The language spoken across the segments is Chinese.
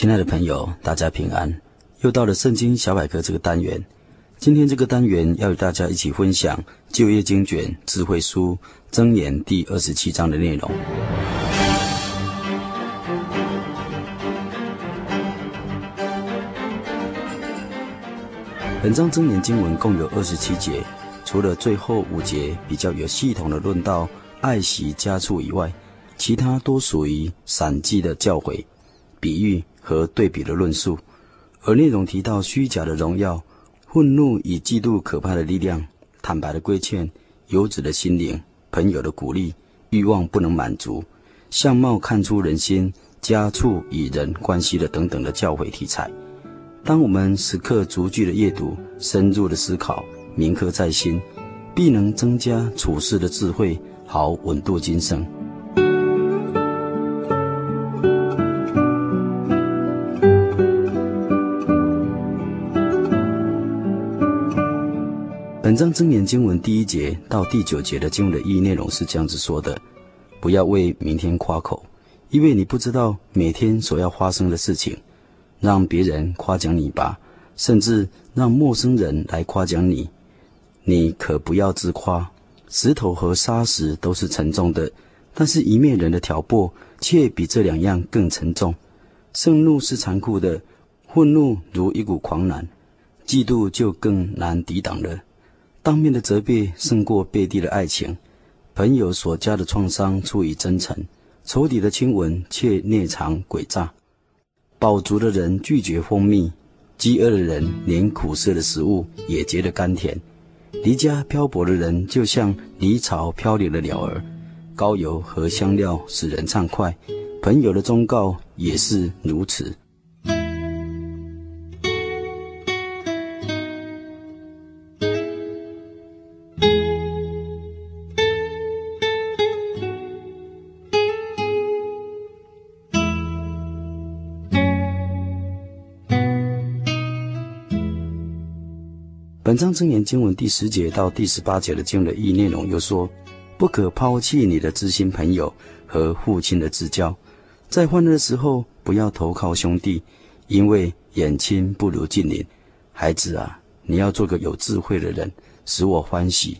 亲爱的朋友，大家平安！又到了圣经小百科这个单元。今天这个单元要与大家一起分享旧约经卷智慧书箴言第二十七章的内容。本章箴言经文共有二十七节，除了最后五节比较有系统的论到爱惜家畜以外，其他都属于散记的教诲、比喻。和对比的论述，而内容提到虚假的荣耀、愤怒与嫉妒可怕的力量、坦白的规劝、游子的心灵、朋友的鼓励、欲望不能满足、相貌看出人心、家畜与人关系的等等的教诲题材。当我们时刻逐句的阅读、深入的思考、铭刻在心，必能增加处事的智慧，好稳度今生。本章真言经文第一节到第九节的经文的意义内容是这样子说的：不要为明天夸口，因为你不知道每天所要发生的事情。让别人夸奖你吧，甚至让陌生人来夸奖你。你可不要自夸。石头和砂石都是沉重的，但是一面人的挑拨却比这两样更沉重。盛怒是残酷的，愤怒如一股狂澜，嫉妒就更难抵挡了。当面的责备胜过背地的爱情，朋友所加的创伤出于真诚，仇敌的亲吻却内藏诡诈。饱足的人拒绝蜂蜜，饥饿的人连苦涩的食物也觉得甘甜。离家漂泊的人就像离巢漂流的鸟儿，膏油和香料使人畅快，朋友的忠告也是如此。本章箴言经文第十节到第十八节的经文意义内容又说：不可抛弃你的知心朋友和父亲的至交，在患难的时候不要投靠兄弟，因为远亲不如近邻。孩子啊，你要做个有智慧的人，使我欢喜，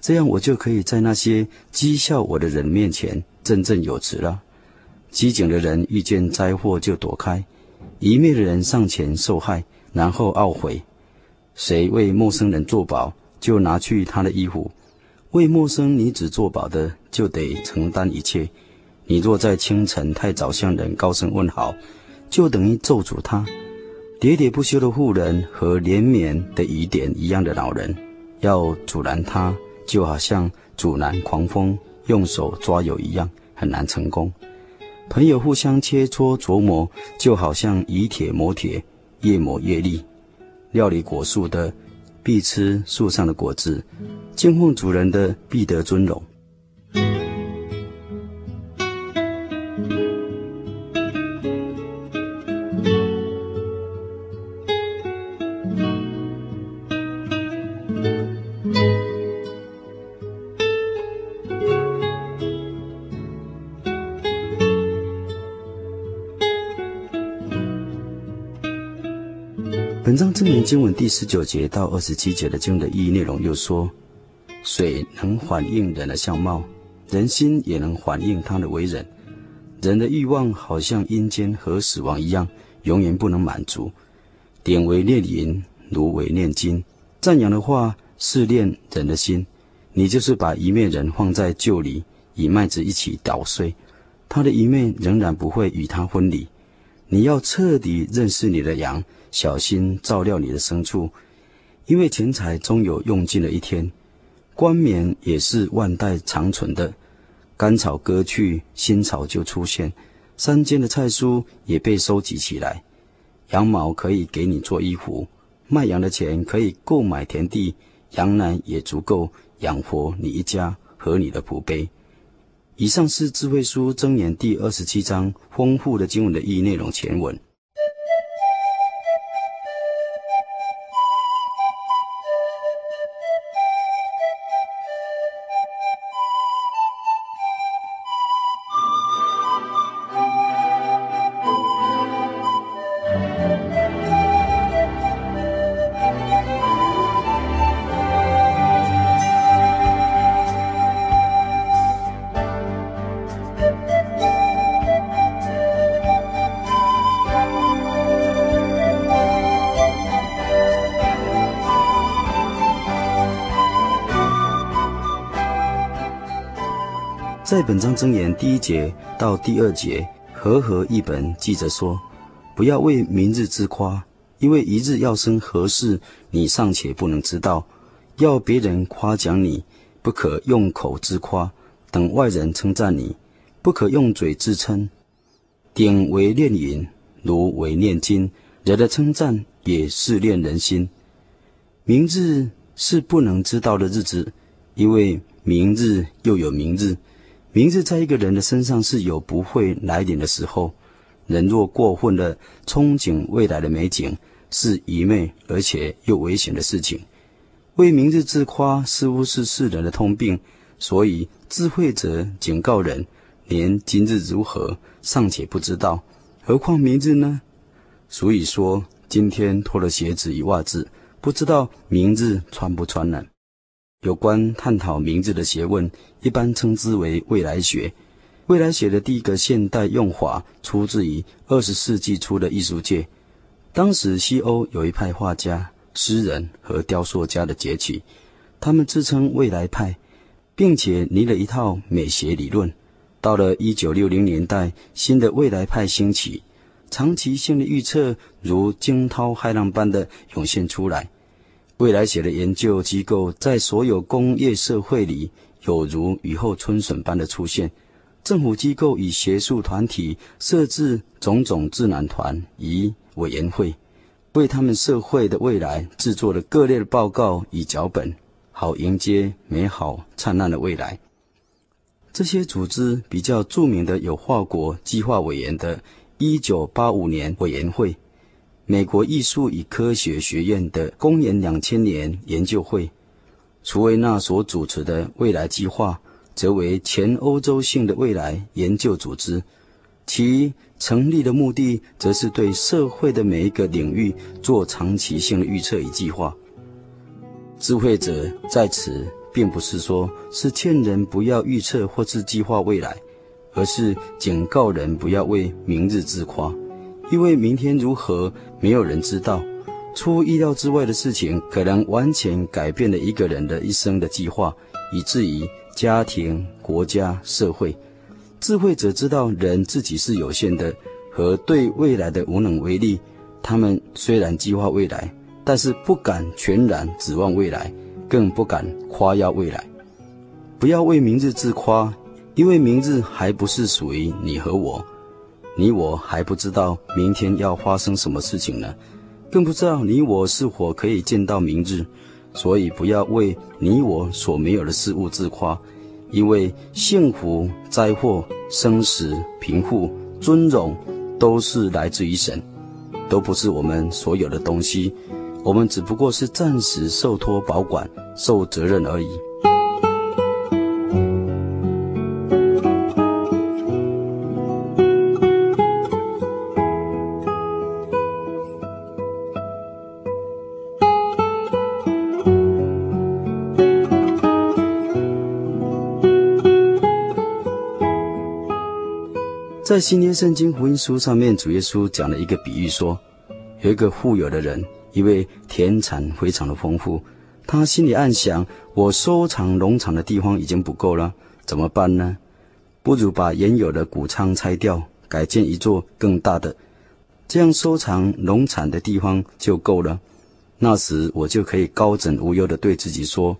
这样我就可以在那些讥笑我的人面前振振有词了。机警的人遇见灾祸就躲开，愚昧的人上前受害，然后懊悔。谁为陌生人作保，就拿去他的衣服；为陌生女子作保的，就得承担一切。你若在清晨太早向人高声问好，就等于咒诅他。喋喋不休的妇人和连绵的雨点一样的老人，要阻拦他，就好像阻拦狂风用手抓油一样，很难成功。朋友互相切磋琢磨，就好像以铁磨铁，越磨越利。料理果树的，必吃树上的果子；敬奉主人的，必得尊荣。本章箴言经文第十九节到二十七节的经文的意义内容又说：水能反映人的相貌，人心也能反映他的为人。人的欲望好像阴间和死亡一样，永远不能满足。典为炼银，炉为炼金。赞扬的话是炼人的心，你就是把一面人放在臼里，与麦子一起捣碎，他的一面仍然不会与他分离。你要彻底认识你的羊。小心照料你的牲畜，因为钱财终有用尽的一天，冠冕也是万代长存的。甘草割去，新草就出现。山间的菜蔬也被收集起来。羊毛可以给你做衣服，卖羊的钱可以购买田地，羊奶也足够养活你一家和你的仆婢。以上是智慧书箴言第二十七章丰富的经文的意义内容前文。在本章箴言第一节到第二节，和合译本记着说：“不要为明日自夸，因为一日要生何事，你尚且不能知道。要别人夸奖你，不可用口自夸；等外人称赞你，不可用嘴自称。鼎为炼银，炉为炼金，人的称赞也试炼人心。明日是不能知道的日子，因为明日又有明日。”明日在一个人的身上是有不会来临的时候。人若过分的憧憬未来的美景，是愚昧而且又危险的事情。为明日自夸，似乎是世人的通病。所以智慧者警告人：连今日如何尚且不知道，何况明日呢？所以说，今天脱了鞋子与袜子，不知道明日穿不穿呢？有关探讨名字的学问，一般称之为未来学。未来学的第一个现代用法，出自于二十世纪初的艺术界。当时西欧有一派画家、诗人和雕塑家的崛起，他们自称未来派，并且拟了一套美学理论。到了一九六零年代，新的未来派兴起，长期性的预测如惊涛骇浪般的涌现出来。未来学的研究机构在所有工业社会里，有如雨后春笋般的出现。政府机构与学术团体设置种种智囊团与委员会，为他们社会的未来制作了各类的报告与脚本，好迎接美好灿烂的未来。这些组织比较著名的有法国计划委员的1985年委员会。美国艺术与科学学院的公元两千年研究会，楚维纳所主持的未来计划，则为全欧洲性的未来研究组织。其成立的目的，则是对社会的每一个领域做长期性的预测与计划。智慧者在此，并不是说是劝人不要预测或是计划未来，而是警告人不要为明日自夸。因为明天如何，没有人知道。出乎意料之外的事情，可能完全改变了一个人的一生的计划，以至于家庭、国家、社会。智慧者知道人自己是有限的，和对未来的无能为力。他们虽然计划未来，但是不敢全然指望未来，更不敢夸耀未来。不要为明日自夸，因为明日还不是属于你和我。你我还不知道明天要发生什么事情呢，更不知道你我是否可以见到明日，所以不要为你我所没有的事物自夸，因为幸福、灾祸、生死、贫富、尊荣，都是来自于神，都不是我们所有的东西，我们只不过是暂时受托保管、受责任而已。在新约圣经福音书上面，主耶稣讲了一个比喻说，有一个富有的人，因为田产非常的丰富，他心里暗想：我收藏农场的地方已经不够了，怎么办呢？不如把原有的谷仓拆掉，改建一座更大的，这样收藏农产的地方就够了。那时我就可以高枕无忧地对自己说：“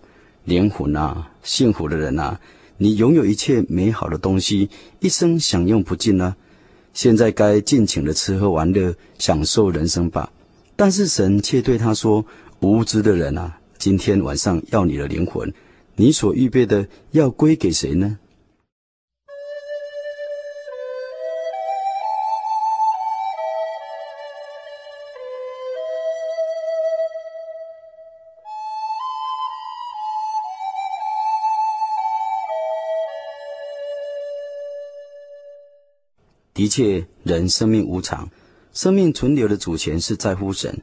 灵魂啊，幸福的人啊，你拥有一切美好的东西，一生享用不尽啊！现在该尽情的吃喝玩乐，享受人生吧。”但是神却对他说：“无知的人啊，今天晚上要你的灵魂，你所预备的要归给谁呢？”一切，人生命无常，生命存留的主权是在乎神。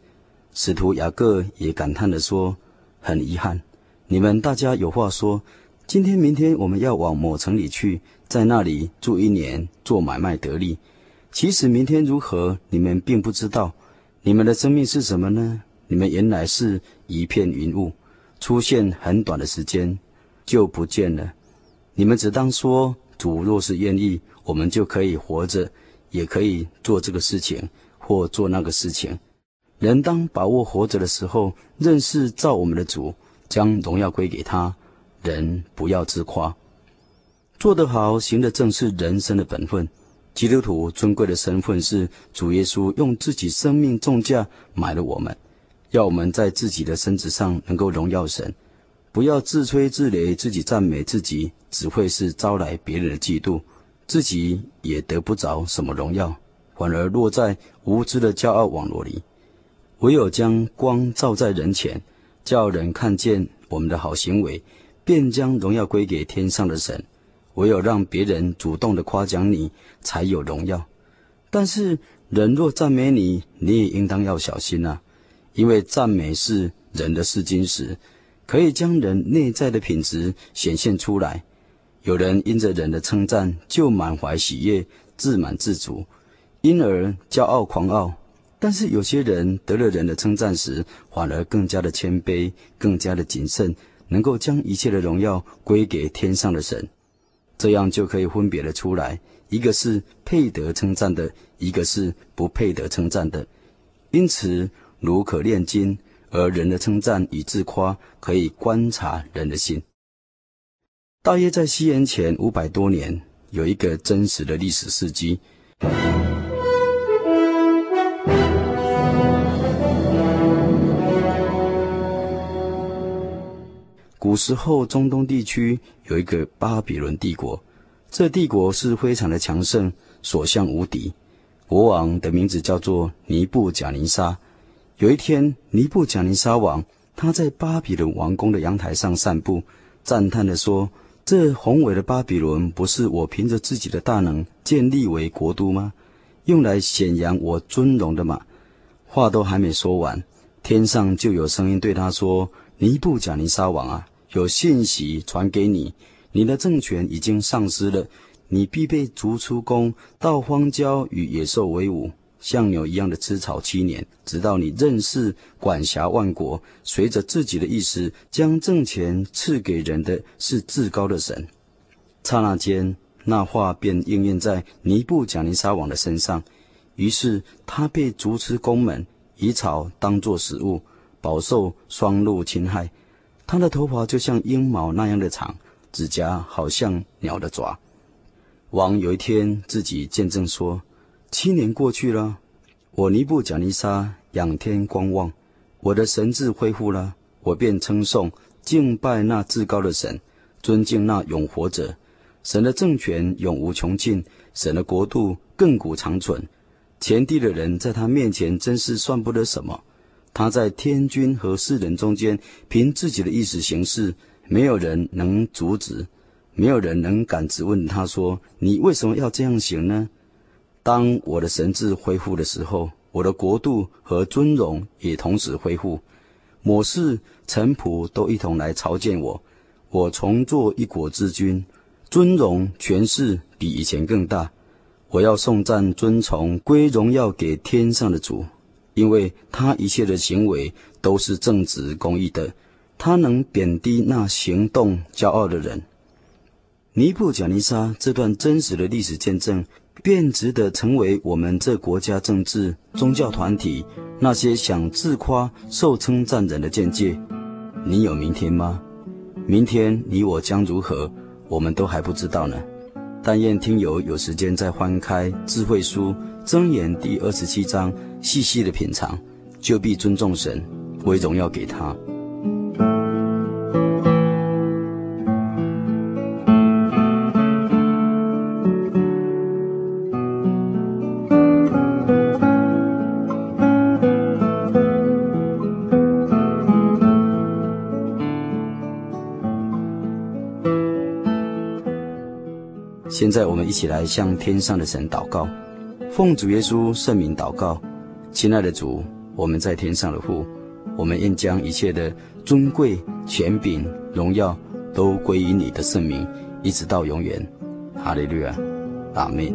使徒雅各也感叹地说：“很遗憾，你们大家有话说，今天、明天我们要往某城里去，在那里住一年，做买卖得利。其实明天如何，你们并不知道。你们的生命是什么呢？你们原来是一片云雾，出现很短的时间，就不见了。你们只当说。”主若是愿意，我们就可以活着，也可以做这个事情或做那个事情。人当把握活着的时候，认识造我们的主，将荣耀归给他。人不要自夸，做得好，行得正是人生的本分。基督徒尊贵的身份是主耶稣用自己生命重价买了我们，要我们在自己的身子上能够荣耀神。不要自吹自擂，自己赞美自己，只会是招来别人的嫉妒，自己也得不着什么荣耀，反而落在无知的骄傲网络里。唯有将光照在人前，叫人看见我们的好行为，便将荣耀归给天上的神。唯有让别人主动的夸奖你，才有荣耀。但是人若赞美你，你也应当要小心啊，因为赞美是人的试金石。可以将人内在的品质显现出来。有人因着人的称赞就满怀喜悦、自满自足，因而骄傲狂傲；但是有些人得了人的称赞时，反而更加的谦卑、更加的谨慎，能够将一切的荣耀归给天上的神。这样就可以分别的出来，一个是配得称赞的，一个是不配得称赞的。因此，如可炼金。而人的称赞与自夸，可以观察人的心。大约在西元前五百多年，有一个真实的历史事迹。古时候，中东地区有一个巴比伦帝国，这帝国是非常的强盛，所向无敌。国王的名字叫做尼布甲尼撒。有一天，尼布甲尼撒王他在巴比伦王宫的阳台上散步，赞叹地说：“这宏伟的巴比伦不是我凭着自己的大能建立为国都吗？用来显扬我尊荣的吗？”话都还没说完，天上就有声音对他说：“尼布甲尼撒王啊，有信息传给你，你的政权已经丧失了，你必被逐出宫，到荒郊与野兽为伍。”像牛一样的吃草七年，直到你认识管辖万国，随着自己的意思将政权赐给人的是至高的神。刹那间，那话便应验在尼布甲尼撒王的身上。于是他被逐出宫门，以草当作食物，饱受霜露侵害。他的头发就像鹰毛那样的长，指甲好像鸟的爪。王有一天自己见证说。七年过去了，我尼布甲尼撒仰天观望，我的神智恢复了，我便称颂、敬拜那至高的神，尊敬那永活者。神的政权永无穷尽，神的国度亘古长存。前地的人在他面前真是算不得什么。他在天君和世人中间，凭自己的意思行事，没有人能阻止，没有人能敢质问他说：“你为什么要这样行呢？”当我的神智恢复的时候，我的国度和尊荣也同时恢复。母氏臣仆都一同来朝见我，我重做一国之君，尊荣权势比以前更大。我要颂赞尊崇归荣耀给天上的主，因为他一切的行为都是正直公义的，他能贬低那行动骄傲的人。尼布甲尼撒这段真实的历史见证，便值得成为我们这国家政治、宗教团体、那些想自夸、受称赞人的见解。你有明天吗？明天你我将如何？我们都还不知道呢。但愿听友有时间再翻开智慧书箴言第二十七章，细细的品尝，就必尊重神，为荣耀给他。一起来向天上的神祷告，奉主耶稣圣名祷告，亲爱的主，我们在天上的父，我们愿将一切的尊贵、权柄、荣耀都归于你的圣名，一直到永远。哈利路亚，阿门。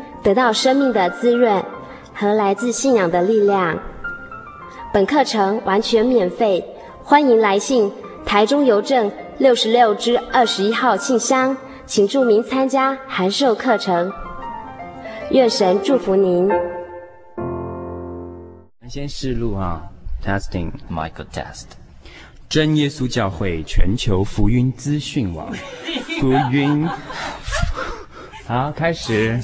得到生命的滋润和来自信仰的力量。本课程完全免费，欢迎来信台中邮政六十六至二十一号信箱，请注明参加函授课程。愿神祝福您。先试录啊，testing Michael test。真耶稣教会全球福音资讯网，福音。好，开始。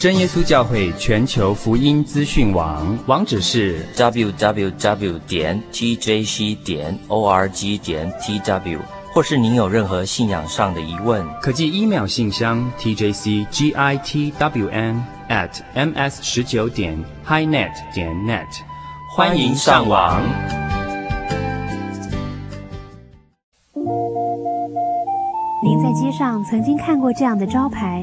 真耶稣教会全球福音资讯网网址是 www 点 tjc 点 org 点 tw，或是您有任何信仰上的疑问，可寄 email 信箱 tjcgitwn at ms 十九点 highnet 点 net，欢迎上网。您在街上曾经看过这样的招牌？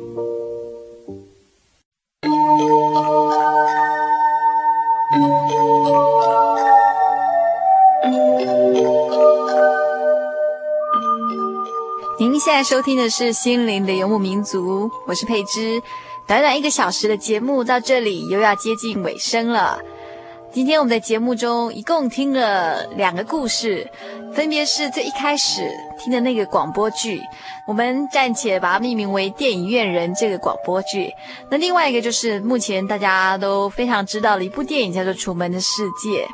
收听的是《心灵的游牧民族》，我是佩芝。短短一个小时的节目到这里又要接近尾声了。今天我们的节目中一共听了两个故事，分别是最一开始听的那个广播剧，我们暂且把它命名为《电影院人》这个广播剧。那另外一个就是目前大家都非常知道的一部电影，叫做《楚门的世界》。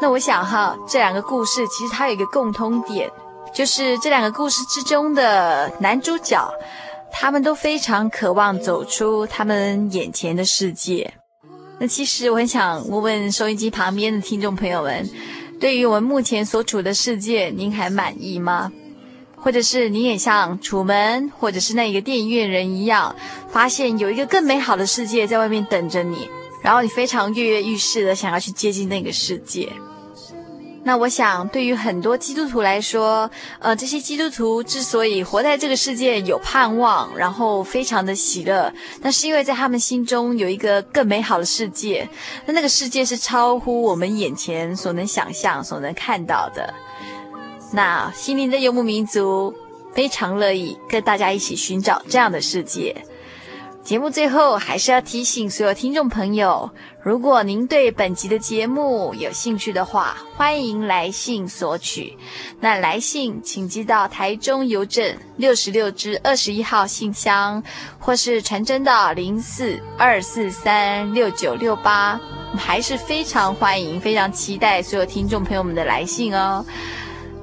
那我想哈，这两个故事其实它有一个共通点。就是这两个故事之中的男主角，他们都非常渴望走出他们眼前的世界。那其实我很想问问收音机旁边的听众朋友们，对于我们目前所处的世界，您还满意吗？或者是你也像楚门，或者是那个电影院人一样，发现有一个更美好的世界在外面等着你，然后你非常跃跃欲试的想要去接近那个世界？那我想，对于很多基督徒来说，呃，这些基督徒之所以活在这个世界有盼望，然后非常的喜乐，那是因为在他们心中有一个更美好的世界。那那个世界是超乎我们眼前所能想象、所能看到的。那心灵的游牧民族非常乐意跟大家一起寻找这样的世界。节目最后还是要提醒所有听众朋友，如果您对本集的节目有兴趣的话，欢迎来信索取。那来信请寄到台中邮政六十六支二十一号信箱，或是传真到零四二四三六九六八。我们还是非常欢迎、非常期待所有听众朋友们的来信哦。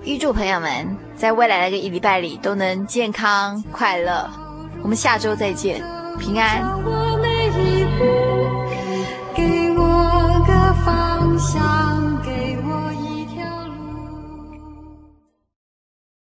预祝朋友们在未来的一个礼拜里都能健康快乐。我们下周再见。平安，给我个方向。